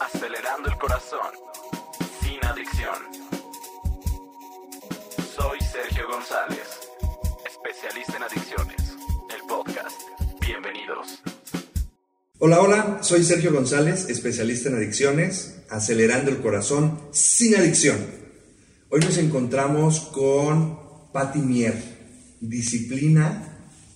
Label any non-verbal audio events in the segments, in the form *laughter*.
acelerando el corazón, sin adicción. Soy Sergio González, especialista en adicciones, el podcast. Bienvenidos. Hola, hola, soy Sergio González, especialista en adicciones, acelerando el corazón sin adicción. Hoy nos encontramos con Patti Mier, disciplina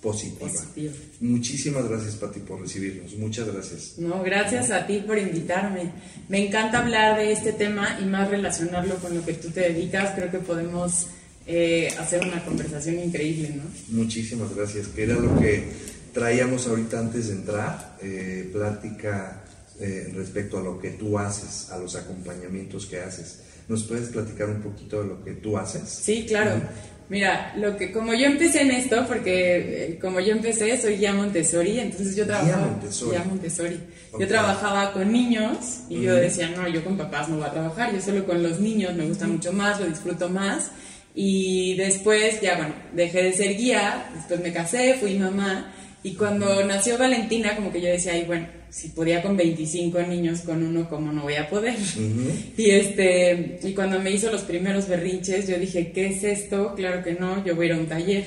positiva. Positivo. Muchísimas gracias, Pati, por recibirnos. Muchas gracias. No, gracias a ti por invitarme. Me encanta hablar de este tema y más relacionarlo con lo que tú te dedicas. Creo que podemos eh, hacer una conversación increíble, ¿no? Muchísimas gracias, que era lo que traíamos ahorita antes de entrar, eh, plática eh, respecto a lo que tú haces, a los acompañamientos que haces. ¿Nos puedes platicar un poquito de lo que tú haces? Sí, claro. Mira, lo que como yo empecé en esto, porque eh, como yo empecé, soy guía Montessori, entonces yo trabajaba Montessori. guía Montessori. Yo trabajaba con niños y yo decía, no, yo con papás no voy a trabajar, yo solo con los niños me gusta mucho más, lo disfruto más. Y después, ya bueno, dejé de ser guía, después me casé, fui mamá. Y cuando nació Valentina, como que yo decía, ay, bueno, si podía con 25 niños, con uno, ¿cómo no voy a poder? *laughs* Y este, y cuando me hizo los primeros berrinches, yo dije, ¿qué es esto? Claro que no, yo voy a ir a un taller.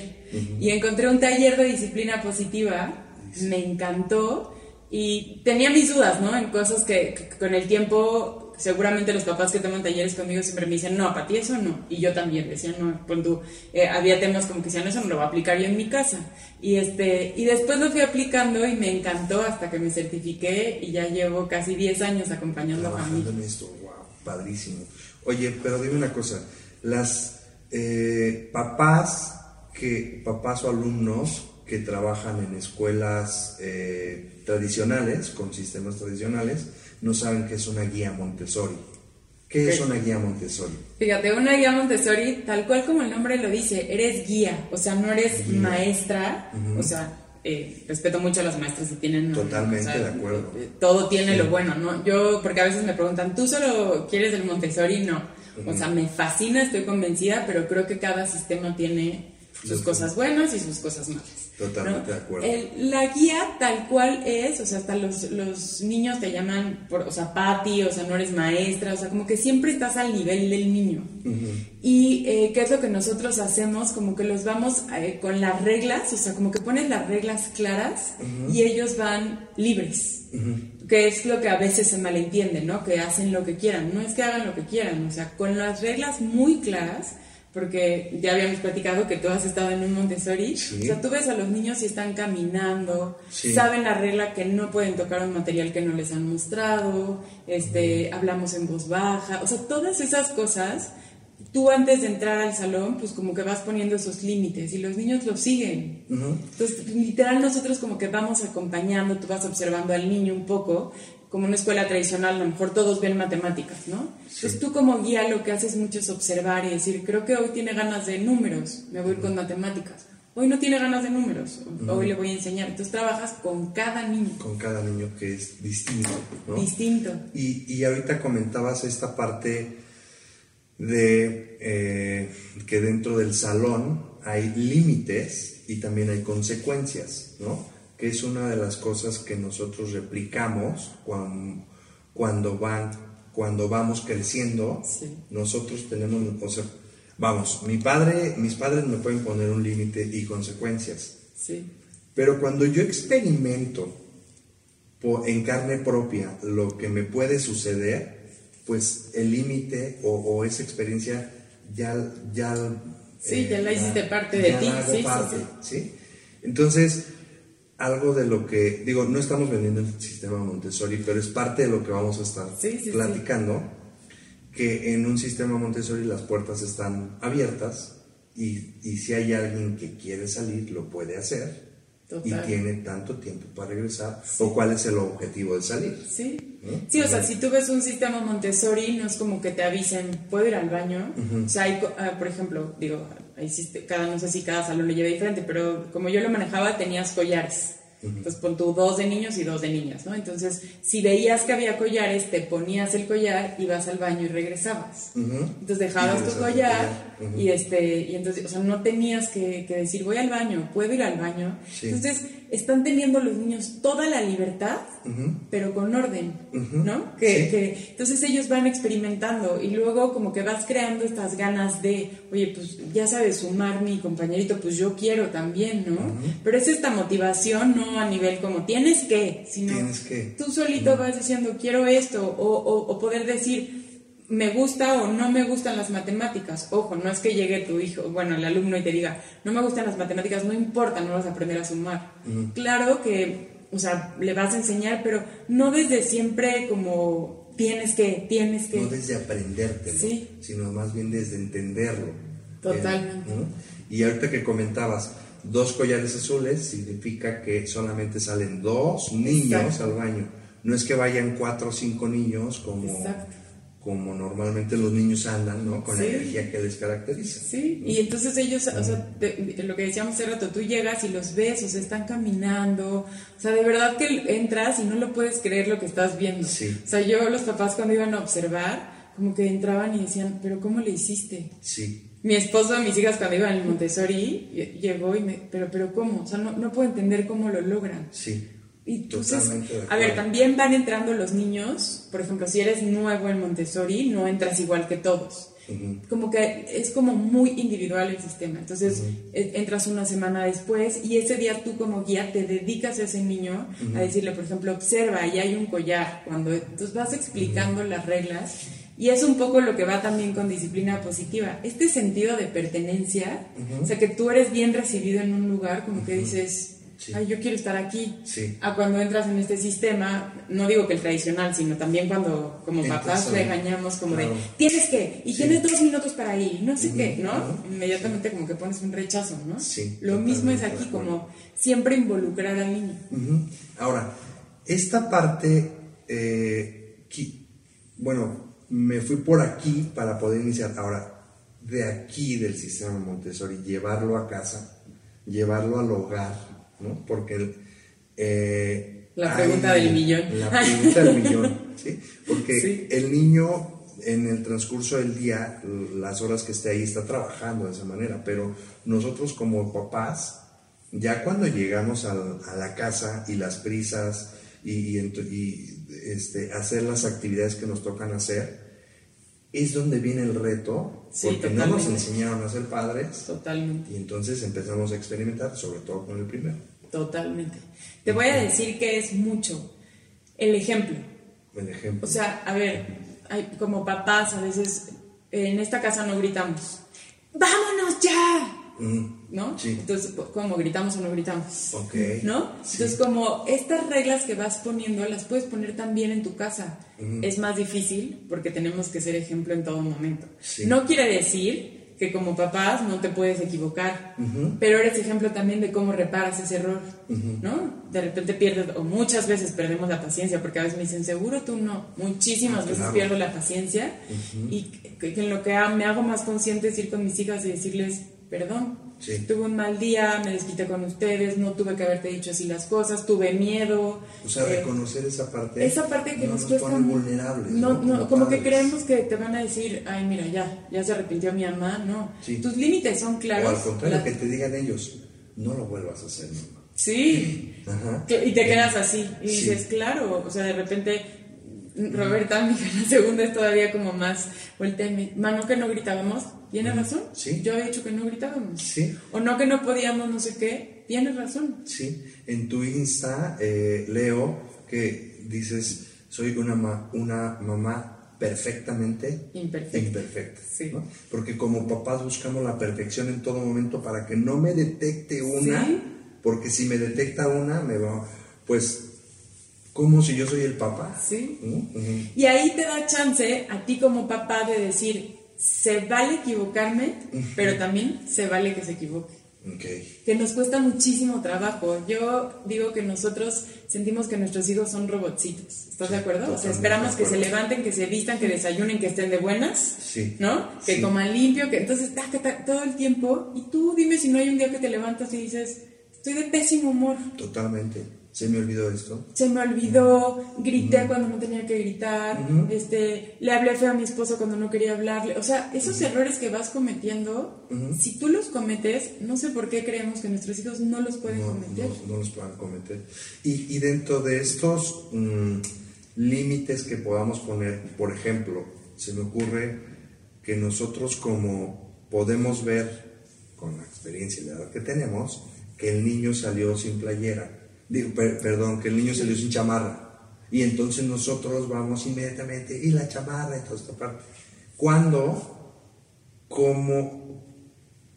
Y encontré un taller de disciplina positiva, me encantó y tenía mis dudas, ¿no? En cosas que, que con el tiempo, seguramente los papás que toman talleres conmigo siempre me dicen, no, para ti eso no. Y yo también decía, no, tú, eh, había temas como que decían, eso no lo voy a aplicar yo en mi casa. Y este, y después lo fui aplicando y me encantó hasta que me certifiqué y ya llevo casi 10 años acompañando a familias. en esto, wow, padrísimo. Oye, pero dime una cosa, las eh, papás que, papás o alumnos que trabajan en escuelas eh, tradicionales, con sistemas tradicionales, no saben qué es una guía Montessori. ¿Qué es una guía Montessori? Fíjate, una guía Montessori, tal cual como el nombre lo dice, eres guía, o sea, no eres Guía. maestra, o sea, eh, respeto mucho a las maestras y tienen... Totalmente o sea, de acuerdo. eh, Todo tiene Sí. lo bueno, ¿no? Yo, porque a veces me preguntan, ¿tú solo quieres el Montessori? No. O sea, me fascina, estoy convencida, pero creo que cada sistema tiene sus cosas buenas y sus cosas malas. Totalmente ¿no? de acuerdo. El- la guía tal cual es, o sea, hasta los, los niños te llaman, por, o sea, Patti, o sea, no eres maestra, o sea, como que siempre estás al nivel del niño. Y eh, qué es lo que nosotros hacemos, como que los vamos eh, con las reglas, o sea, como que pones las reglas claras y ellos van libres. Que es lo que a veces se malentiende, ¿no? Que hacen lo que quieran. No es que hagan lo que quieran, o sea, con las reglas muy claras, porque ya habíamos platicado que tú has estado en un Montessori. Sí. O sea, tú ves a los niños y están caminando, Sí. saben la regla que no pueden tocar un material que no les han mostrado, este, hablamos en voz baja, o sea, todas esas cosas, tú antes de entrar al salón, pues como que vas poniendo esos límites y los niños los siguen. Ujú. Entonces, literal, nosotros como que vamos acompañando, tú vas observando al niño un poco, como una escuela tradicional, a lo mejor todos ven matemáticas, ¿no? Entonces tú como guía lo que haces mucho es observar y decir, creo que hoy tiene ganas de números, me voy a ir con matemáticas. Hoy no tiene ganas de números, hoy le voy a enseñar. Entonces trabajas con cada niño, Con cada niño que es distinto, ¿no? distinto. Y, y ahorita comentabas esta parte de eh, que dentro del salón hay límites y también hay consecuencias, ¿no? Que es una de las cosas que nosotros replicamos cuando, cuando, van, cuando vamos creciendo. Sí. Nosotros tenemos, o sea, vamos, mi padre, mis padres me pueden poner un límite y consecuencias. Sí, Pero cuando yo experimento en carne propia lo que me puede suceder, pues el límite o, o esa experiencia ya... ya Sí, ya la hiciste parte de ya ti, la hago sí, sí, parte, ¿sí? Entonces, algo de lo que, digo, no estamos vendiendo el sistema Montessori, pero es parte de lo que vamos a estar Sí, sí, sí. platicando, que en un sistema Montessori las puertas están abiertas y, y si hay alguien que quiere salir, lo puede hacer Total. y tiene tanto tiempo para regresar, o cuál es el objetivo de salir. Sí. ¿no? Sí, o sea, si tú ves un sistema Montessori, no es como que te avisen, ¿puedo ir al baño? O sea, hay, ah, por ejemplo, digo, cada, no sé si cada salón lo lleva diferente, pero como yo lo manejaba, tenías collares. Entonces pon tú dos de niños y dos de niñas, ¿no? Entonces, si veías que había collares, te ponías el collar, ibas al baño y regresabas. Ujú. Entonces dejabas tu collar y este y entonces, o sea, no tenías que, que decir voy al baño, puedo ir al baño. Sí. Entonces están teniendo los niños toda la libertad pero con orden, ¿no? Que, que, entonces ellos van experimentando y luego como que vas creando estas ganas de, oye, pues ya sabes sumar mi compañerito, pues yo quiero también, ¿no? Pero es esta motivación, no a nivel como tienes que, sino Tienes que. tú solito vas diciendo quiero esto o, o, o poder decir me gusta o no me gustan las matemáticas. Ojo, no es que llegue tu hijo, bueno, el alumno y te diga, no me gustan las matemáticas, no importa, no vas a aprender a sumar. Claro que, o sea, le vas a enseñar, pero no desde siempre como tienes que, tienes que. No desde aprendértelo, Sí. sino más bien desde entenderlo. Totalmente. ¿no? Y ahorita que comentabas, dos collares azules significa que solamente salen dos niños Exacto. al baño. No es que vayan cuatro o cinco niños como, Exacto. Como normalmente los niños andan, ¿no? Con Sí. la energía que les caracteriza. Sí, y entonces ellos, o sea, de lo que decíamos hace rato, tú llegas y los ves, o sea, están caminando, o sea, de verdad que entras y no lo puedes creer lo que estás viendo. Sí. O sea, yo, los papás cuando iban a observar, como que entraban y decían, pero ¿cómo le hiciste? Sí, Mi esposo, mis hijas cuando iban al Montessori, lle- llegó y me, pero, pero ¿cómo? O sea, no, no puedo entender cómo lo logran. sí. Y entonces, a ver, también van entrando los niños, por ejemplo, si eres nuevo en Montessori, no entras igual que todos. Como que es como muy individual el sistema. Entonces, e- entras una semana después y ese día tú como guía te dedicas a ese niño a decirle, por ejemplo, observa, ahí hay un collar. Cuando entonces vas explicando las reglas y es un poco lo que va también con disciplina positiva. Este sentido de pertenencia, o sea, que tú eres bien recibido en un lugar, como que dices, Sí. ay, yo quiero estar aquí Sí. a cuando entras en este sistema, no digo que el tradicional, sino también cuando como Entras papás regañamos como claro. de, tienes que, y Sí. tienes dos minutos para ir, no sé qué, ¿no? Inmediatamente como que pones un rechazo, ¿no? Sí, Lo mismo es aquí, como siempre involucrar al niño. Ahora, esta parte, eh, qui- bueno, me fui por aquí para poder iniciar. Ahora, de aquí del sistema Montessori, llevarlo a casa, llevarlo al hogar, ¿no? Porque el, eh, La pregunta del millón. La pregunta del millón, *laughs* ¿sí? Porque Sí. el niño en el transcurso del día, las horas que esté ahí, está trabajando de esa manera, pero nosotros como papás, ya cuando llegamos a, la casa y las prisas y, y, este, hacer las actividades que nos tocan hacer, es donde viene el reto, Sí, porque no nos enseñaron a ser padres Totalmente, y entonces empezamos a experimentar, sobre todo con el primero. totalmente. Te voy a decir que es mucho. El ejemplo. El ejemplo. O sea, a ver, hay, como papás a veces en esta casa no gritamos. ¡Vámonos ya! ¿No? Sí. Entonces, ¿cómo gritamos o no gritamos? Ok. ¿No? Sí. Entonces, como estas reglas que vas poniendo, las puedes poner también en tu casa. Es más difícil porque tenemos que ser ejemplo en todo momento. Sí. No quiere decir que como papás no te puedes equivocar, pero eres ejemplo también de cómo reparas ese error, ¿no? De repente pierdes, o muchas veces perdemos la paciencia, porque a veces me dicen, seguro tú no, muchísimas Ah, veces pierdo la paciencia, y que, que en lo que me hago más consciente es ir con mis hijas y decirles, perdón, Sí. tuve un mal día, me desquité con ustedes, no tuve que haberte dicho así las cosas, tuve miedo. O sea, eh, reconocer esa parte. esa parte que no nos, nos cuesta vulnerables. No, ¿no? como que creemos que te van a decir, ay, mira, ya, ya se arrepintió mi mamá. No. Sí. Tus límites son claros. O al contrario, La- que te digan ellos, no lo vuelvas a hacer, mamá. Sí. Ajá. Y te quedas así. Y Sí. dices, claro, o sea, de repente. Roberta, mi hija, la segunda es todavía como más voltea y mano que no gritábamos, tienes razón. Sí. Yo había dicho que no gritábamos. Sí. O no que no podíamos, no sé qué, tienes razón. Sí, en tu Insta eh, leo que dices, soy una, ma- una mamá perfectamente Imperfecta. imperfecta, Sí. ¿no? Porque como papás buscamos la perfección en todo momento para que no me detecte una, Sí. porque si me detecta una, me va, pues, como si yo soy el papá. Sí. Y ahí te da chance a ti como papá de decir, se vale equivocarme, pero también se vale que se equivoque. Ok. Que nos cuesta muchísimo trabajo. Yo digo que nosotros sentimos que nuestros hijos son robotcitos. ¿Estás de acuerdo? O sea, esperamos que se levanten, que se vistan, que desayunen, que estén de buenas. Sí. ¿No? Que Sí. coman limpio, que entonces todo el tiempo. Y tú dime si no hay un día que te levantas y dices, estoy de pésimo humor. Totalmente. Se me olvidó esto. Se me olvidó, grité cuando no tenía que gritar, este, le hablé feo a mi esposo cuando no quería hablarle. O sea, esos errores que vas cometiendo, si tú los cometes, no sé por qué creemos que nuestros hijos no los pueden cometer. No, no, los pueden cometer. Y, y dentro de estos mm, límites que podamos poner, por ejemplo, se me ocurre que nosotros como podemos ver con la experiencia y la edad que tenemos, que el niño salió sin playera digo, perdón, que el niño salió sin chamarra. Y entonces nosotros vamos inmediatamente, y la chamarra y toda esta parte. Cuando, como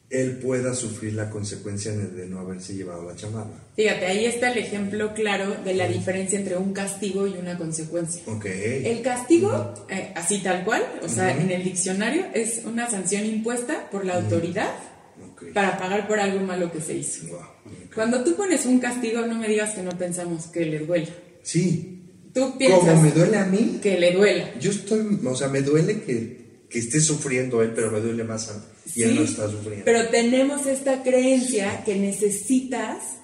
él pueda sufrir la consecuencia de no haberse llevado la chamarra. Fíjate, ahí está el ejemplo claro de la diferencia entre un castigo y una consecuencia. Okay. El castigo, eh, así tal cual, o sea, en el diccionario, es una sanción impuesta por la autoridad para pagar por algo malo que se hizo. Cuando tú pones un castigo, no me digas que no pensamos que le duela. Sí. Tú piensas. Como me duele a mí. Que le duela. Yo estoy, o sea, me duele que, que esté sufriendo él, pero me duele más a mí. Y él no está sufriendo. Pero tenemos esta creencia que necesitas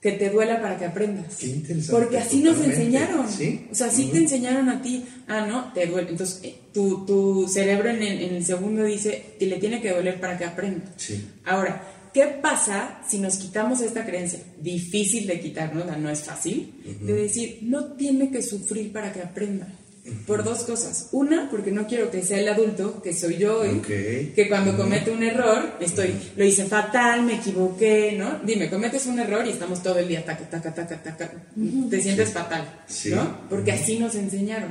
que te duela para que aprendas. Qué interesante. Porque así nos enseñaron. ¿Sí? O sea, así te enseñaron a ti, ah, no, te duele. Entonces, eh, tu, tu cerebro en el, en el, segundo dice, que le tiene que doler para que aprenda. Sí. Ahora, ¿qué pasa si nos quitamos esta creencia? Difícil de quitarnos, no es fácil, de decir, no tiene que sufrir para que aprenda. Por dos cosas. Una, porque no quiero que sea el adulto, que soy yo hoy, que cuando comete un error, estoy, lo hice fatal, me equivoqué, ¿no? Dime, cometes un error y estamos todo el día taca, taca, taca, taca, te sientes fatal, ¿no? Porque así nos enseñaron.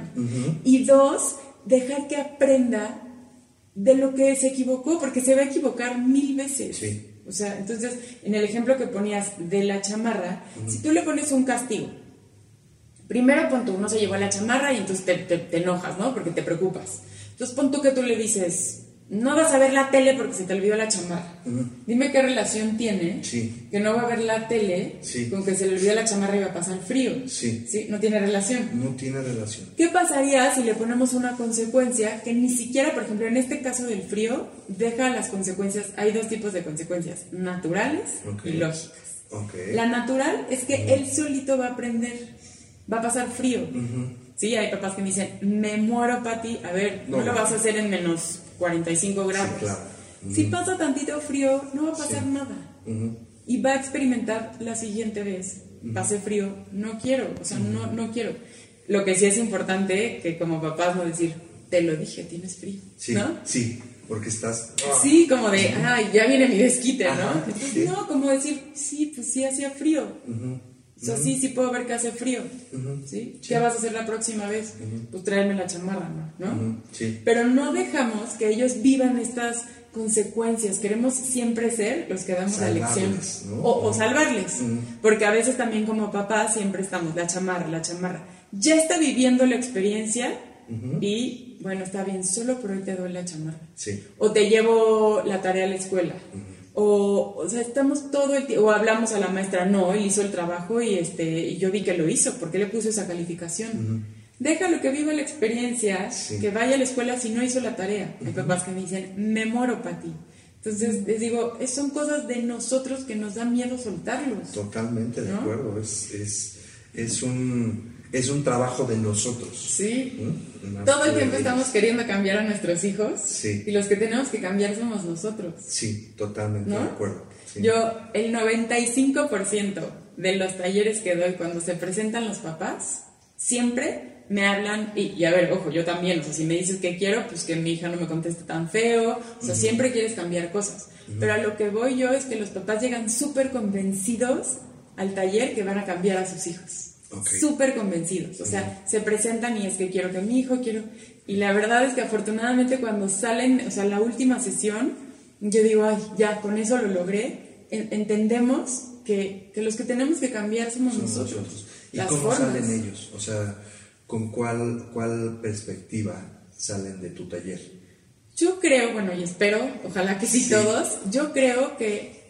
Y dos, dejar que aprenda de lo que se equivocó, porque se va a equivocar mil veces. O sea, entonces, en el ejemplo que ponías de la chamarra, si tú le pones un castigo, Primero, pon tú, uno se llevó la chamarra y entonces te, enojas, ¿no? Porque te preocupas. Entonces, pon tú que tú le dices, no vas a ver la tele porque se te olvidó la chamarra. Dime qué relación tiene que no va a ver la tele con que se le olvidó la chamarra y va a pasar frío. Sí. sí. No tiene relación. No tiene relación. ¿Qué pasaría si le ponemos una consecuencia que ni siquiera, por ejemplo, en este caso del frío, deja las consecuencias? Hay dos tipos de consecuencias, naturales y lógicas. La natural es que él solito va a aprender va a pasar frío. Sí, hay papás que me dicen, me muero, Pati. A ver, no, lo vas a hacer en menos 45 grados. Sí, claro. Si pasa tantito frío, no va a pasar nada. Y va a experimentar la siguiente vez. Pase frío, no quiero, o sea, no, no quiero. Lo que sí es importante, que como papás no decir, te lo dije, tienes frío. Sí, ¿no? sí, porque estás... Sí, como de, ay, ya viene mi desquite, ¿no? no, como decir, sí, pues sí hacía frío. O sea, sí, sí puedo ver que hace frío. ¿sí? ¿Qué vas a hacer la próxima vez? Pues traerme la chamarra, ¿no? Sí. Pero no dejamos que ellos vivan estas consecuencias. Queremos siempre ser los que damos la lección. O, salvarles. Porque a veces también como papá siempre estamos, la chamarra, la chamarra. Ya está viviendo la experiencia y, bueno, está bien, solo por hoy te doy la chamarra. Sí. O te llevo la tarea a la escuela. O, o sea, estamos todo el tiempo, o hablamos a la maestra, no, él hizo el trabajo y, este, y yo vi que lo hizo, ¿por qué le puso esa calificación? Déjalo que viva la experiencia, que vaya a la escuela si no hizo la tarea. Hay papás que me dicen, me moro para ti. Entonces, les digo, son cosas de nosotros que nos da miedo soltarlos. Totalmente de acuerdo, es, es, es un es un trabajo de nosotros. Sí. Todo el tiempo estamos queriendo cambiar a nuestros hijos. Sí. Y los que tenemos que cambiar somos nosotros. Sí, totalmente de acuerdo. Yo, el 95% de los talleres que doy cuando se presentan los papás, siempre me hablan, y, a ver, ojo, yo también, o sea, si me dices que quiero, pues que mi hija no me conteste tan feo, o sea, siempre quieres cambiar cosas. Pero a lo que voy yo es que los papás llegan súper convencidos al taller que van a cambiar a sus hijos súper convencidos. O sea, se presentan y es que quiero que mi hijo, quiero... Y la verdad es que afortunadamente cuando salen, o sea, la última sesión, yo digo, ay, ya, con eso lo logré. entendemos que, que, los que tenemos que cambiar somos, nosotros. ¿Y cómo salen ellos? O sea, ¿con cuál, cuál perspectiva salen de tu taller? Yo creo, bueno, y espero, ojalá que sí. todos, yo creo que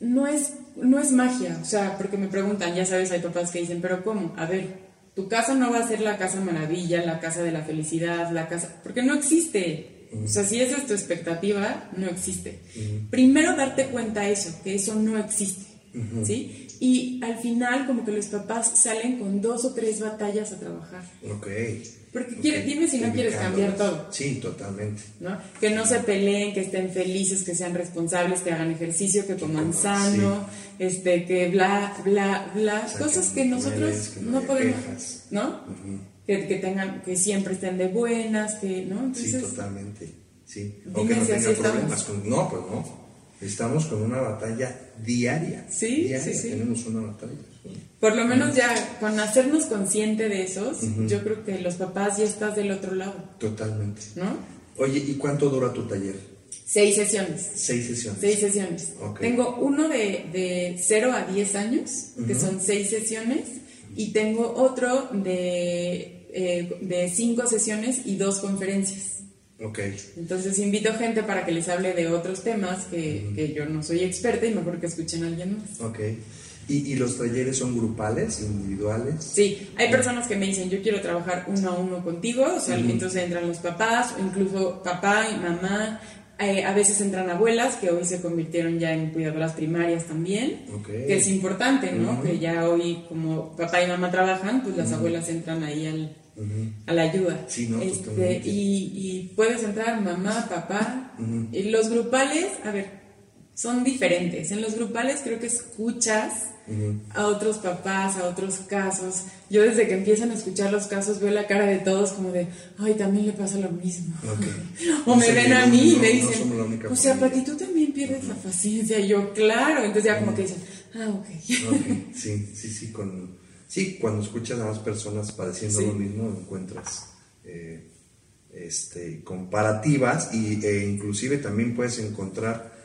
no es no es magia, o sea, porque me preguntan, ya sabes, hay papás que dicen, pero ¿cómo? A ver, tu casa no va a ser la casa maravilla, la casa de la felicidad, la casa, porque no existe. O sea, si esa es tu expectativa, no existe. Primero darte cuenta eso, que eso no existe, ¿sí? Y al final como que los papás salen con dos o tres batallas a trabajar. Ok. Porque ok. quiere- dime si no quieres cambiar todo. Sí, totalmente. ¿no? Que no se peleen, que estén felices, que sean responsables, que hagan ejercicio, que coman coman, sano, este, que bla, bla, bla, O sea, cosas que que no nosotros que no no podemos. ¿no? Ujú. Que, que tengan, que siempre estén de buenas, que, ¿no? Sí, Entonces, totalmente. Sí. O que no si así tenga estamos. problemas con. No, pues no. Estamos con una batalla diaria. Sí, Diaria sí, sí. Tenemos una batalla. por lo menos ya con hacernos consciente de esos, yo creo que los papás ya estás del otro lado, Totalmente. ¿no? Oye, ¿y cuánto dura tu taller? Seis sesiones. Seis sesiones. Seis sesiones. Ok. Tengo uno de, de 0 a 10 años, que son seis sesiones, y tengo otro de, eh, de cinco sesiones y dos conferencias. Ok. Entonces invito gente para que les hable de otros temas que, que yo no soy experta y mejor que escuchen a alguien más. Ok. ¿Y, y los talleres son grupales, individuales? Sí, hay personas que me dicen, yo quiero trabajar uno a uno contigo, o sea, entonces entran los papás, o incluso papá y mamá, eh, a veces entran abuelas, que hoy se convirtieron ya en cuidadoras primarias también, Ok. que es importante, ¿no? Ujú. Que ya hoy, como papá y mamá trabajan, pues las abuelas entran ahí al, A la ayuda. Sí, no, Este, y, y puedes entrar mamá, papá. Y los grupales, a ver, son diferentes. En los grupales creo que escuchas a otros papás, a otros casos. Yo desde que empiezan a escuchar los casos veo la cara de todos como de, ay, también le pasa lo mismo. *laughs* O me ven a no, mí y me dicen, o sea, familia". Pati, tú también pierdes la paciencia. Y yo, claro. Entonces ya como que dicen, ah, ok. Ok, *laughs* sí, sí, sí, con, sí, cuando escuchas a más personas padeciendo Sí. lo mismo, encuentras eh, este, comparativas y, e inclusive también puedes encontrar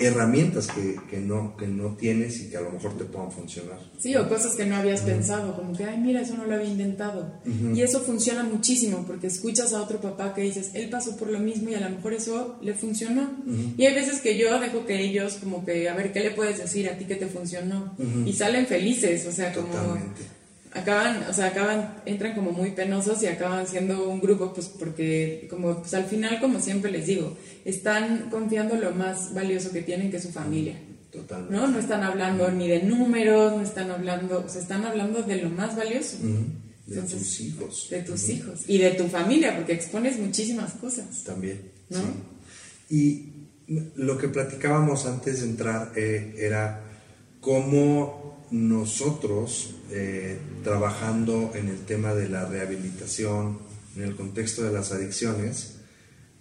herramientas que, que no, que no tienes y que a lo mejor te puedan funcionar. Sí, o cosas que no habías pensado, como que, ay, mira, eso no lo había intentado. Y eso funciona muchísimo, porque escuchas a otro papá que dices, él pasó por lo mismo y a lo mejor eso le funcionó. Y hay veces que yo dejo que ellos, como que, a ver, ¿qué le puedes decir a ti que te funcionó? Y salen felices, o sea, como... Totalmente. Acaban, o sea, acaban, entran como muy penosos y acaban siendo un grupo, pues porque, como, pues al final, como siempre les digo, están confiando lo más valioso que tienen, que es su familia. Totalmente. ¿no? No están hablando ni de números, no están hablando, o sea, están hablando de lo más valioso, Ujú. De Entonces, tus hijos. de tus hijos y de tu familia, porque expones muchísimas cosas. También. ¿No? sí. Y lo que platicábamos antes de entrar eh, era cómo nosotros, eh, trabajando en el tema de la rehabilitación, en el contexto de las adicciones,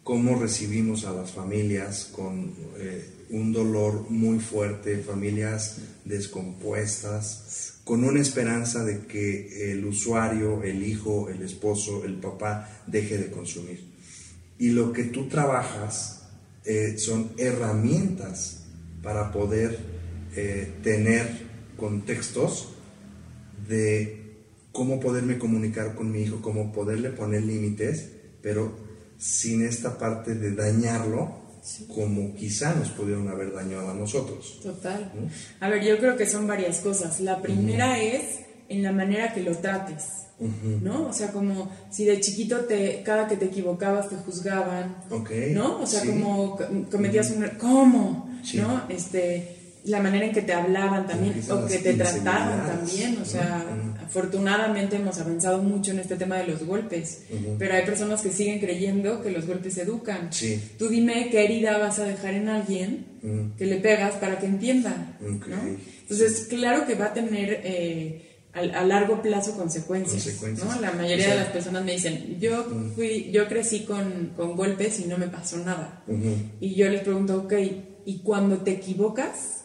cómo recibimos a las familias con eh, un dolor muy fuerte, familias descompuestas, con una esperanza de que el usuario, el hijo, el esposo, el papá deje de consumir. Y lo que tú trabajas eh, son herramientas para poder eh, tener contextos de cómo poderme comunicar con mi hijo, cómo poderle poner límites, pero sin esta parte de dañarlo como quizá nos pudieron haber dañado a nosotros. Total. A ver, yo creo que son varias cosas. La primera es en la manera que lo trates. ¿No? O sea, como si de chiquito te, cada que te equivocabas te juzgaban, Ok, ¿no? O sea, sí. como co- cometías un er- ¿cómo? Sí. ¿No? Este, la manera en que te hablaban también, o que te trataban también, o sea, Ujú. afortunadamente hemos avanzado mucho en este tema de los golpes, Ujú. pero hay personas que siguen creyendo que los golpes educan. Sí. Tú dime qué herida vas a dejar en alguien Ujú. que le pegas para que entienda, Ok. ¿no? Entonces, claro que va a tener eh, a, a largo plazo consecuencias, Consecuencias. ¿no? La mayoría O sea, de las personas me dicen, yo fui, yo crecí con, con golpes y no me pasó nada. Y yo les pregunto, ok, ¿y cuando te equivocas.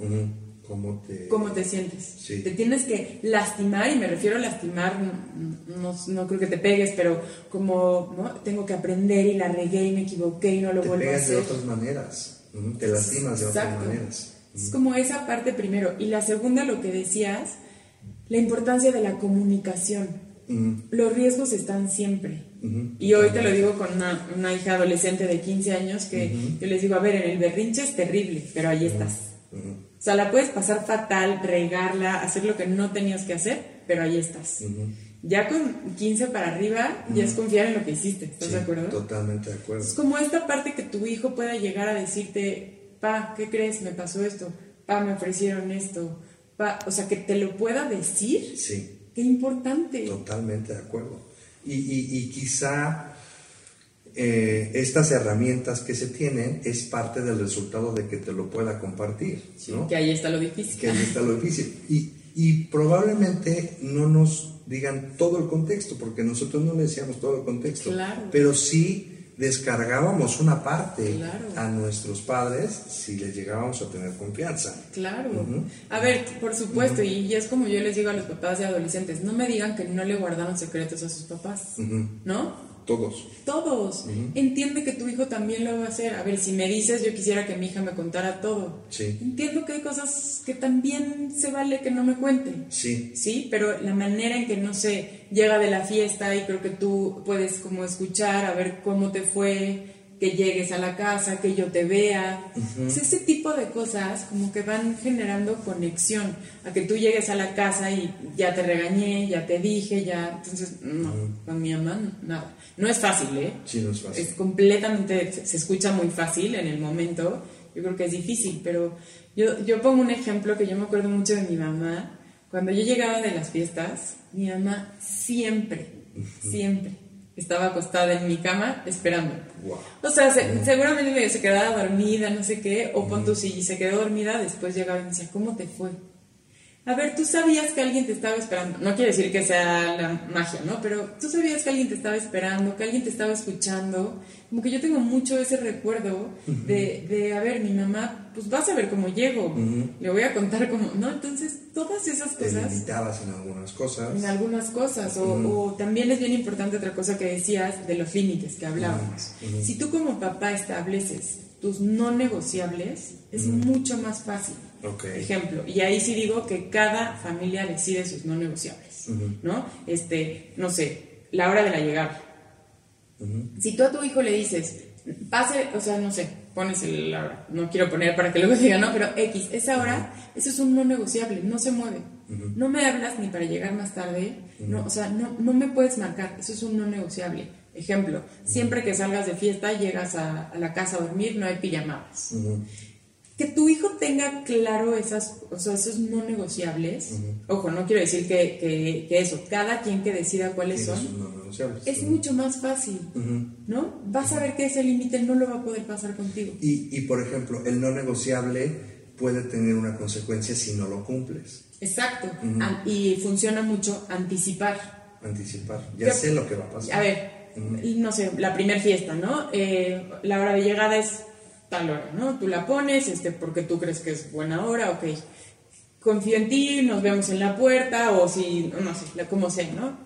¿Cómo te...? cómo te sientes? Sí. Te tienes que lastimar, y me refiero a lastimar, no, no- no creo que te pegues, pero como, ¿no? Tengo que aprender y la regué y me equivoqué y no lo Te vuelvo a pegas de hacer. otras maneras, te lastimas de otras Exacto. maneras. Es como esa parte primero. Y la segunda, lo que decías, la importancia de la comunicación. Los riesgos están siempre. Y hoy te lo digo con una, una hija adolescente de 15 años que yo les digo, a ver, en el berrinche es terrible, pero ahí estás. O sea, la puedes pasar fatal, regarla, hacer lo que no tenías que hacer, pero ahí estás. Ya con 15 para arriba, ya es confiar en lo que hiciste, ¿estás Sí, de acuerdo? Totalmente de acuerdo. Es como esta parte que tu hijo pueda llegar a decirte, pa, ¿qué crees? Me pasó esto, pa, me ofrecieron esto, pa- o sea, que te lo pueda decir, Sí, qué importante. totalmente de acuerdo. Y, y- y quizá eh, estas herramientas que se tienen es parte del resultado de que te lo pueda compartir, Sí, ¿no? Que ahí está lo difícil. que ahí está lo difícil. Y, y probablemente no nos digan todo el contexto, porque nosotros no le decíamos todo el contexto, Claro. pero sí descargábamos una parte Claro. a nuestros padres si les llegábamos a tener confianza. Claro. A ver, por supuesto, y, y es como yo les digo a los papás de adolescentes, no me digan que no le guardaron secretos a sus papás. ¿no? Todos. Todos. Entiende que tu hijo también lo va a hacer. A ver, si me dices, yo quisiera que mi hija me contara todo. Sí. Entiendo que hay cosas que también se vale que no me cuenten. Sí. Sí, pero la manera en que, no sé, llega de la fiesta y creo que tú puedes como escuchar, a ver cómo te fue, que llegues a la casa, que yo te vea. Sea, ese tipo de cosas como que van generando conexión. A que tú llegues a la casa y ya te regañé, ya te dije, ya... Entonces, no, con mi mamá, no, nada. No es fácil, ¿eh? Sí, no es fácil. Es completamente, se- se escucha muy fácil en el momento, yo creo que es difícil, pero yo, yo pongo un ejemplo que yo me acuerdo mucho de mi mamá. Cuando yo llegaba de las fiestas, mi mamá siempre, siempre estaba acostada en mi cama esperando. Wow. O sea, se- seguramente medio se quedaba dormida, no sé qué, o pon tú si se quedó dormida, después llegaba y me decía, ¿cómo te fue? A ver, tú sabías que alguien te estaba esperando. No quiere decir que sea la magia, ¿no? Pero tú sabías que alguien te estaba esperando, que alguien te estaba escuchando. Como que yo tengo mucho ese recuerdo de, de a ver, mi mamá, pues vas a ver cómo llego. Le voy a contar cómo, ¿no? Entonces, todas esas Te cosas limitabas en algunas cosas. en algunas cosas. O, o también es bien importante otra cosa que decías de los límites que hablábamos. Si tú como papá estableces tus no negociables, es mucho más fácil. Ok. Ejemplo, y ahí sí digo que cada familia decide sus no negociables, ¿no? Este, no sé, la hora de la llegada. Si tú a tu hijo le dices, pase, o sea, no sé, pones el, la hora, no quiero poner para que luego *laughs* diga, no, pero X, esa hora, eso es un no negociable, no se mueve. No me hablas ni para llegar más tarde, no, o sea, no, no me puedes marcar, eso es un no negociable. Ejemplo, siempre que salgas de fiesta, llegas a, a la casa a dormir, no hay pijamadas. Que tu hijo tenga claro esas, o sea, esos no negociables. Ojo, no quiero decir que, que- que eso, cada quien que decida cuáles son, es mucho más fácil, ¿no? Vas a ver que ese límite no lo va a poder pasar contigo. Y, y, por ejemplo, el no negociable puede tener una consecuencia si no lo cumples. Exacto. Y funciona mucho anticipar. Anticipar. Ya ¿Qué- sé lo que va a pasar. A ver, no sé, la primera fiesta, ¿no? Eh, la hora de llegada es tal hora, ¿no? Tú la pones este, porque tú crees que es buena hora, ok. Confío en ti, nos vemos en la puerta, o si, no sé, como sea, ¿no?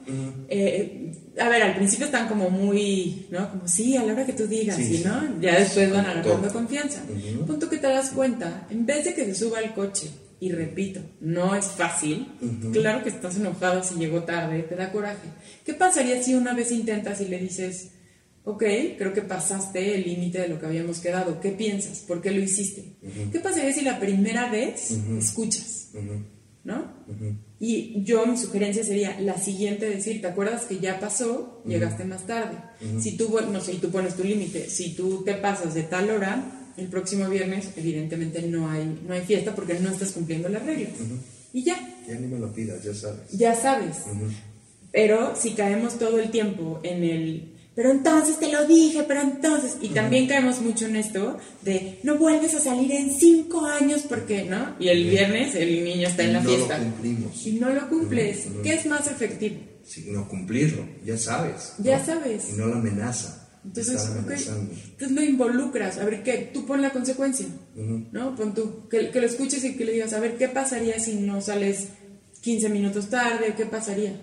Eh, a ver, al principio están como muy, ¿no? Como sí, a la hora que tú digas, Sí, ¿sí, sí. no? Ya después van agarrando confianza. Punto que te das cuenta, en vez de que se suba al coche, y repito, no es fácil, claro que estás enojado si llegó tarde, te da coraje. ¿Qué pasaría si una vez intentas y le dices, ok, creo que pasaste el límite de lo que habíamos quedado, ¿qué piensas? ¿Por qué lo hiciste? ¿Qué pasaría si la primera vez escuchas? ¿No? Y yo, mi sugerencia sería la siguiente, decir, ¿te acuerdas que ya pasó? Llegaste más tarde. Si tú, no sé, tú pones tu límite, si tú te pasas de tal hora, el próximo viernes, evidentemente no hay, no hay fiesta porque no estás cumpliendo las reglas. Y ya, Ya ni me lo pidas, ya sabes. ya sabes. Pero si caemos todo el tiempo en el, pero entonces te lo dije, pero entonces, y también caemos mucho en esto de no vuelves a salir en cinco años porque, ¿no? Y el viernes el niño está en la no fiesta. lo cumplimos. Y no lo cumples. ¿Qué es más efectivo? Sí, no cumplirlo, ya sabes. Ya ¿no? sabes. Y no la amenaza. Entonces, Estar ok, amenazando. entonces lo involucras. A ver, ¿qué? Tú pon la consecuencia, ¿no? Pon tú, que, que lo escuches y que le digas, a ver, ¿qué pasaría si no sales 15 minutos tarde? ¿Qué pasaría?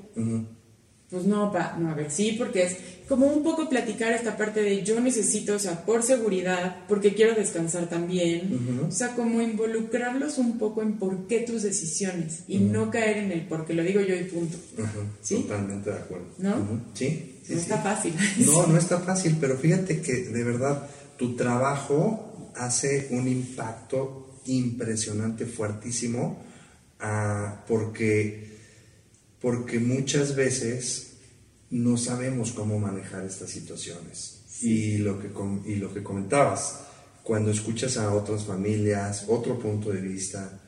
Pues no, pa, no, a ver, sí, porque es como un poco platicar esta parte de yo necesito, o sea, por seguridad, porque quiero descansar también, o sea, como involucrarlos un poco en por qué tus decisiones y no caer en el porque lo digo yo y punto. Ujú, ¿Sí? Totalmente de acuerdo. ¿No? Sí, sí, no sí. está fácil. *laughs* No, no está fácil, pero fíjate que de verdad tu trabajo hace un impacto impresionante, fuertísimo, ah, porque, porque muchas veces no sabemos cómo manejar estas situaciones. Y, lo que, y lo que comentabas, cuando escuchas a otras familias, otro punto de vista,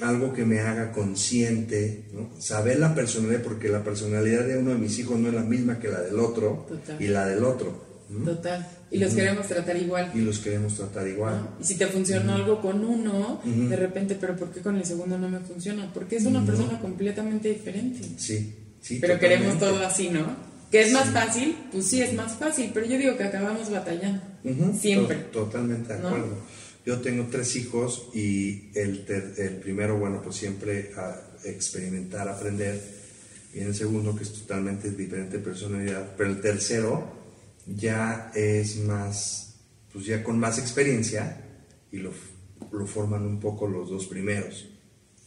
algo que me haga consciente, ¿no? saber la personalidad, porque la personalidad de uno de mis hijos no es la misma que la del otro Total. y la del otro. ¿No? Total. Y los queremos tratar igual. Y los queremos tratar igual. ¿no? Y si te funcionó algo con uno, de repente, pero ¿por qué con el segundo no me funciona? Porque es una persona completamente diferente. Sí, sí. Pero queremos totalmente. todo así, ¿no? ¿Que es más fácil? Pues sí, es más fácil, pero yo digo que acabamos batallando. Siempre. to- totalmente de ¿No? acuerdo. Yo tengo tres hijos y el, el primero, bueno, pues siempre a experimentar, aprender. Y el segundo, que es totalmente diferente personalidad. Pero el tercero ya es más, pues ya con más experiencia y lo, lo forman un poco los dos primeros.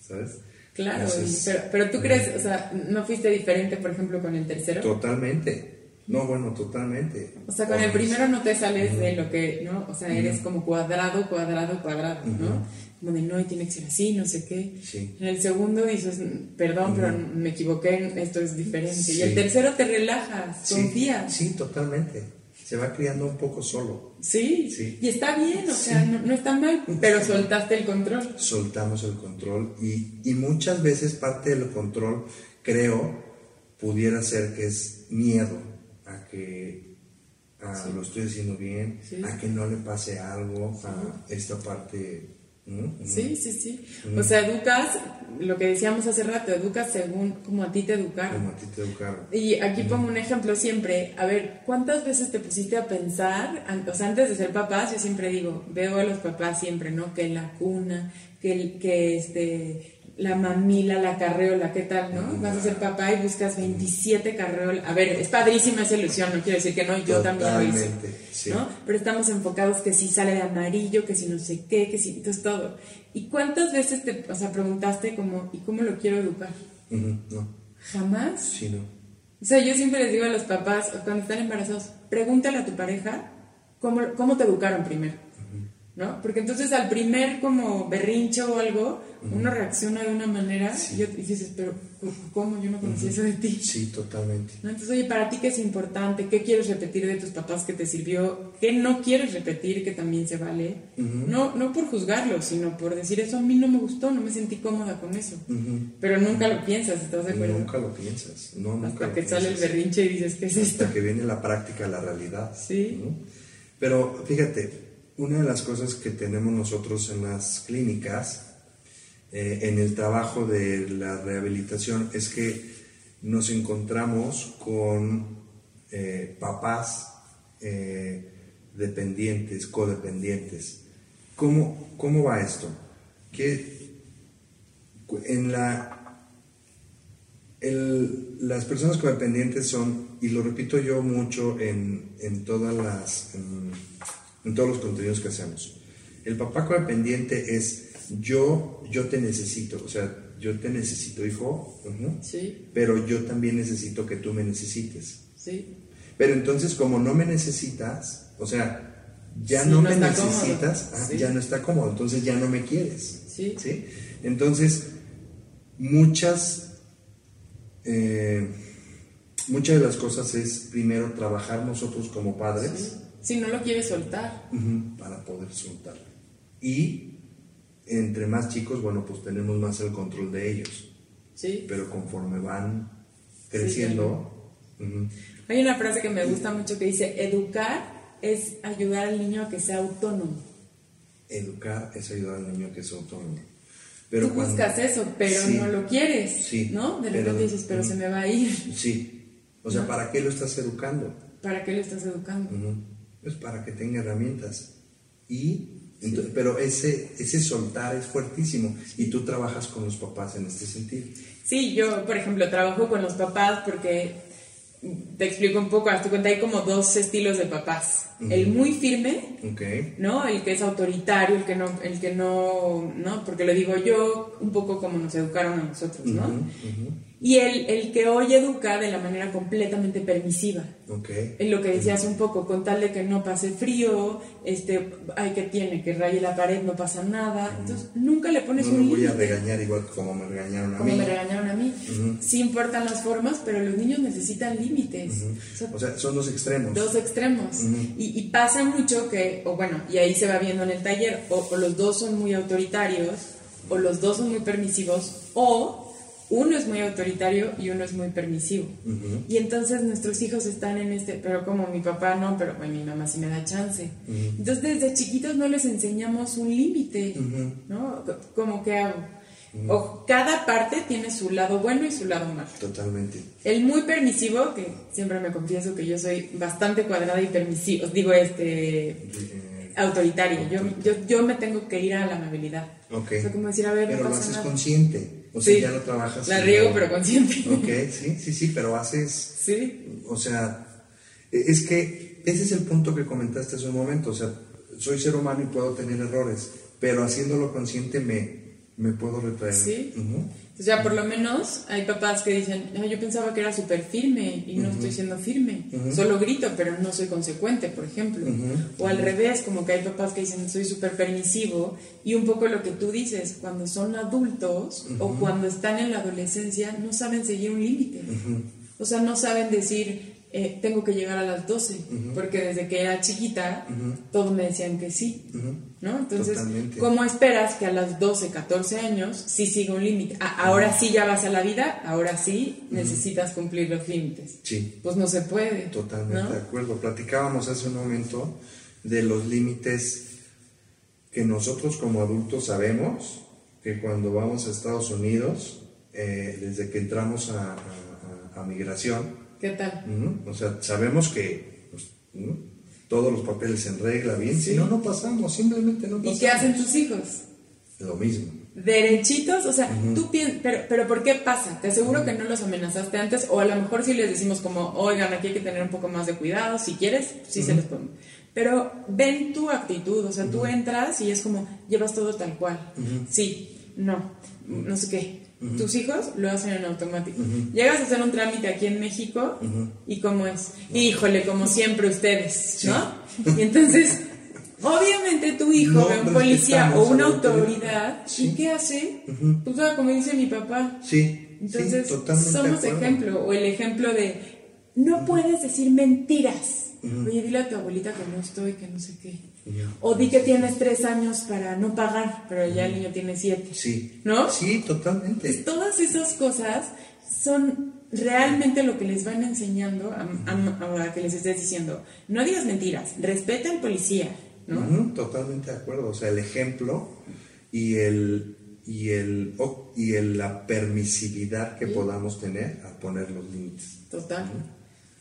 ¿Sabes? Claro, Entonces, pero, pero tú crees, o sea, ¿no fuiste diferente, por ejemplo, con el tercero? Totalmente. No, bueno, totalmente. O sea, con el primero no te sales de lo que, ¿no? O sea, eres como cuadrado, cuadrado, cuadrado, ¿no? Como de no, y tiene que ser así, no sé qué. Sí. En el segundo dices, perdón, pero me equivoqué, esto es diferente. Y el Sí. tercero te relajas, Sí, confías. Sí, totalmente. Se va criando un poco solo. Sí. Sí. Y está bien, o sea, no, no está mal, pero soltaste el control. Soltamos el control y, y muchas veces parte del control, creo, pudiera ser que es miedo a que a lo estoy haciendo bien, Sí. a que no le pase algo, a esta parte. ¿no? Sí, sí, sí. O sea, educas, lo que decíamos hace rato, educas según como a ti te educaron. Como a ti te educaron. Y aquí pongo un ejemplo siempre. A ver, ¿cuántas veces te pusiste a pensar? O sea, antes de ser papás, yo siempre digo, veo a los papás siempre, ¿no? Que la cuna, que, el- que este, la mamila, la carreola, ¿qué tal, no? Vas a ser papá y buscas 27 carreolas. A ver, es padrísima esa ilusión, no quiero decir que no, yo también lo hice. Sí. ¿no? Pero estamos enfocados que si sale de amarillo, que si no sé qué, que si, entonces todo. ¿Y cuántas veces te, o sea, preguntaste como, ¿y cómo lo quiero educar? No, Jamás. sí, no. O sea, yo siempre les digo a los papás, cuando están embarazados, pregúntale a tu pareja cómo, cómo te educaron primero. ¿No? Porque entonces al primer como berrincho o algo, uno reacciona de una manera y, yo- y dices, pero ¿cómo? Yo no conocía eso de ti. Sí, totalmente. ¿No? Entonces, oye, para ti qué es importante, qué quieres repetir de tus papás que te sirvió, qué no quieres repetir que también se vale. no, no por juzgarlo, sino por decir eso a mí no me gustó, no me sentí cómoda con eso. Pero nunca lo piensas, ¿estás de acuerdo? Nunca lo piensas. No, nunca Hasta lo que sale el berrinche y dices, ¿qué es esto? hasta que viene la práctica, la realidad. Sí. ¿no? Pero fíjate, una de las cosas que tenemos nosotros en las clínicas, eh, en el trabajo de la rehabilitación, es que nos encontramos con eh, papás eh, dependientes, codependientes. ¿Cómo, ¿Cómo va esto? Que en la las personas codependientes son, y lo repito yo mucho en, en todas las, en todos los contenidos que hacemos, el papá codependiente es yo, yo te necesito, o sea, yo te necesito, hijo, Sí, pero yo también necesito que tú me necesites. sí. Pero entonces como no me necesitas, o sea, ya Sí, no, no me necesitas, ah, Sí. ya no está cómodo, entonces ya no me quieres. Sí. Entonces, muchas, eh, muchas de las cosas es primero trabajar nosotros como padres Si no lo quieres soltar. para poder soltarlo. Y entre más chicos, bueno, pues tenemos más el control de ellos. Sí. Pero conforme van creciendo, Hay una frase que me gusta mucho que dice, educar es ayudar al niño a que sea autónomo. educar es ayudar al niño a que sea autónomo. Pero Tú cuando- buscas eso, pero Sí. no lo quieres, Sí, ¿no? De repente dices, pero se me va a ir. Sí. O sea, ¿para qué lo estás educando? ¿Para qué lo estás educando? Ujú. Pues para que tenga herramientas. Y, pero ese, ese soltar es fuertísimo. Y tú trabajas con los papás en este sentido. Sí, yo, por ejemplo, trabajo con los papás porque te explico un poco, haz tu cuenta, hay como dos estilos de papás. El muy firme. ¿no? El que es autoritario, el que no, el que no, ¿no? Porque lo digo yo, un poco como nos educaron a nosotros, ¿no? Y el, el que hoy educa de la manera completamente permisiva. Ok. En lo que decías un poco, con tal de que no pase frío, este, ay, que tiene, que raye la pared, no pasa nada. Entonces, nunca le pones No un me voy a regañar igual que como me regañaron a Como mí. me regañaron a mí. Sí importan las formas, pero los niños necesitan límites. O sea, O sea, son los extremos. dos extremos. y, y pasa mucho que, o bueno, y ahí se va viendo en el taller, o, o los dos son muy autoritarios, o los dos son muy permisivos, o uno es muy autoritario y uno es muy permisivo. Y entonces nuestros hijos están en este, pero como mi papá no, pero bueno, mi mamá sí me da chance. Entonces desde chiquitos no les enseñamos un límite, ¿no? Como que o cada parte tiene su lado bueno y su lado malo. Totalmente. El muy permisivo, que siempre me confieso que yo soy bastante cuadrada y permisivo, digo, este, eh, autoritaria. Yo, yo, yo me tengo que ir a la amabilidad. Ok. O sea, como decir, a ver, Pero no lo pasa haces nada. consciente. O sea, ya lo trabajas. La riego, pero consciente. Ok, sí, sí, sí, pero haces. Sí. O sea, e- es que ese es el punto que comentaste hace un momento. O sea, soy ser humano y puedo tener errores, pero haciéndolo consciente me, me puedo retraer. Sí. O sea, por lo menos hay papás que dicen, "Ah, yo pensaba que era súper firme y no estoy siendo firme. Solo grito, pero no soy consecuente, por ejemplo. O al revés, como que hay papás que dicen, soy súper permisivo. Y un poco lo que tú dices, cuando son adultos o cuando están en la adolescencia, no saben seguir un límite. O sea, no saben decir, eh, tengo que llegar a las 12, porque desde que era chiquita, todos me decían que sí. ¿No? Entonces, Totalmente. ¿cómo esperas que a las 12, 14 años sí siga un límite? Ah, ahora sí ya vas a la vida, ahora sí necesitas cumplir los límites. Sí. Pues no se puede. Totalmente ¿no? de acuerdo. Platicábamos hace un momento de los límites que nosotros como adultos sabemos que cuando vamos a Estados Unidos, eh, desde que entramos a- a- a migración, ¿Qué tal? o sea, sabemos que pues, todos los papeles en regla, bien, si no, no pasamos, simplemente no pasamos. ¿Y qué hacen tus hijos? Lo mismo. Derechitos, o sea, tú piensas, pero, pero ¿por qué pasa? Te aseguro que no los amenazaste antes, o a lo mejor sí les decimos como, oigan, aquí hay que tener un poco más de cuidado, si quieres, sí se les pone. Pero ven tu actitud, o sea, tú entras y es como, llevas todo tal cual. Sí, no, no sé qué. Tus hijos lo hacen en automático. Llegas a hacer un trámite aquí en México y cómo es, híjole, como siempre ustedes, ¿no? Y entonces, obviamente tu hijo No ve un policía o una autoridad. Sí. ¿y qué hace? Pues ah, como dice mi papá. Sí, Entonces, sí, totalmente de somos ejemplo, o el ejemplo de no puedes decir mentiras. Oye, dile a tu abuelita que no estoy, que no sé qué. O di que tienes tres años para no pagar, pero ya el niño tiene siete. Sí. ¿No? Sí, totalmente. Todas esas cosas son realmente lo que les van enseñando a, a- a que les estés diciendo. No digas mentiras, respeta al policía, ¿no? Totalmente de acuerdo. O sea, el ejemplo y el y el y el- la permisividad que podamos tener a poner los límites. Total.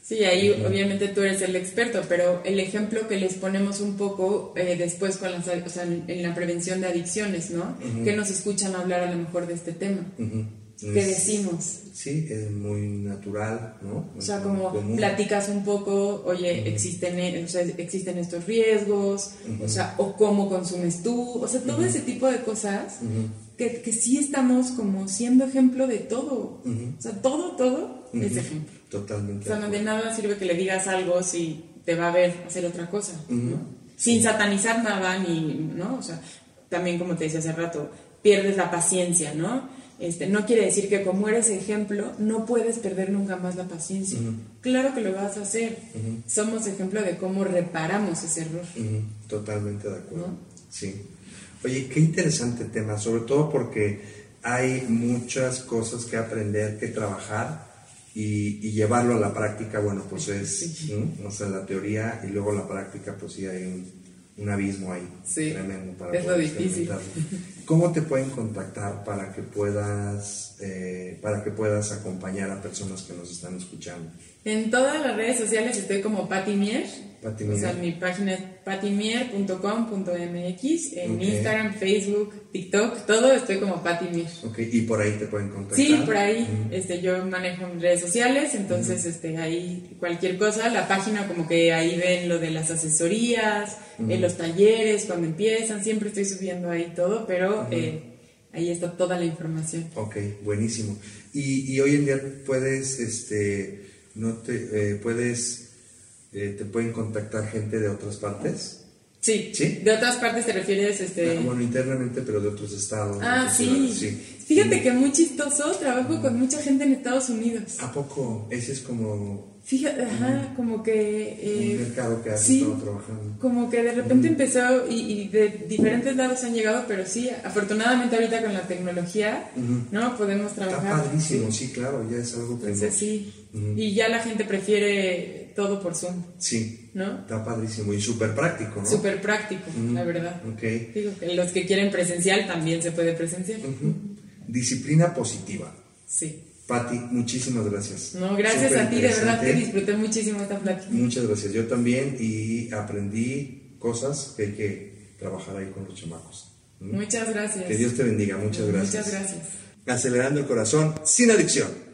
Sí, ahí obviamente tú eres el experto, pero el ejemplo que les ponemos un poco eh, después con las, o sea, en, la prevención de adicciones, ¿no? Que nos escuchan hablar a lo mejor de este tema. Ujú. ¿Qué Es- decimos? Sí, es muy natural, ¿no? O sea, como común. platicas un poco, oye, existen, eh, o sea, existen estos riesgos, o sea, o cómo consumes tú, o sea, todo ese tipo de cosas que, que sí estamos como siendo ejemplo de todo. O sea, todo, todo es ejemplo. Totalmente. O sea, de no de nada sirve que le digas algo si te va a ver hacer otra cosa, ¿no? Sin satanizar nada, ni, ¿no? O sea, también como te decía hace rato, pierdes la paciencia, ¿no? Este, no quiere decir que como eres ejemplo, no puedes perder nunca más la paciencia. Claro que lo vas a hacer. Somos ejemplo de cómo reparamos ese error. Totalmente de acuerdo. ¿No? Sí. Oye, qué interesante tema, sobre todo porque hay muchas cosas que aprender, que trabajar y, y llevarlo a la práctica, bueno, pues es, ¿no? o sea, la teoría y luego la práctica, pues sí hay un, un abismo ahí Sí, tremendo para es lo difícil. ¿Cómo te pueden contactar para que puedas, eh, para que puedas acompañar a personas que nos están escuchando? En todas las redes sociales estoy como Patti Mier. Pati O sea, mi página es patimier.com.mx. En Ok. Instagram, Facebook, TikTok, todo estoy como Patti Mier. Ok, y por ahí te pueden contactar. Sí, por ahí, este, yo manejo mis redes sociales, entonces, este, ahí cualquier cosa, la página como que ahí ven lo de las asesorías, eh, los talleres, cuando empiezan, siempre estoy subiendo ahí todo, pero eh, ahí está toda la información. Ok, buenísimo. Y, y hoy en día puedes, este, no te, eh, puedes, eh, te pueden contactar gente de otras partes. Sí, ¿Sí? de otras partes te refieres, este... Ah, bueno, internamente, pero de otros estados. Ah, sí. ciudades, sí. Fíjate que muy chistoso, trabajo con mucha gente en Estados Unidos. ¿A poco? Ese es como Fíjate, ajá, como que... Un Eh, mercado que has sí. estado trabajando. como que de repente empezó y, y de diferentes lados han llegado, pero sí, afortunadamente ahorita con la tecnología, ¿no? Podemos Está trabajar. padrísimo, sí, claro, ya es algo que Entonces sí. Y ya la gente prefiere todo por Zoom, Sí, ¿no? está padrísimo y súper práctico, ¿no? Súper práctico, la verdad. Ok. Digo que los que quieren presencial también se puede presencial. Disciplina positiva. Sí. Patti, muchísimas gracias. No, gracias Súper a ti, de verdad que disfruté muchísimo esta plática. Muchas gracias. Yo también y aprendí cosas que hay que trabajar ahí con los chamacos. Muchas gracias. Que Dios te bendiga. Muchas gracias. Muchas gracias. Acelerando el corazón sin adicción.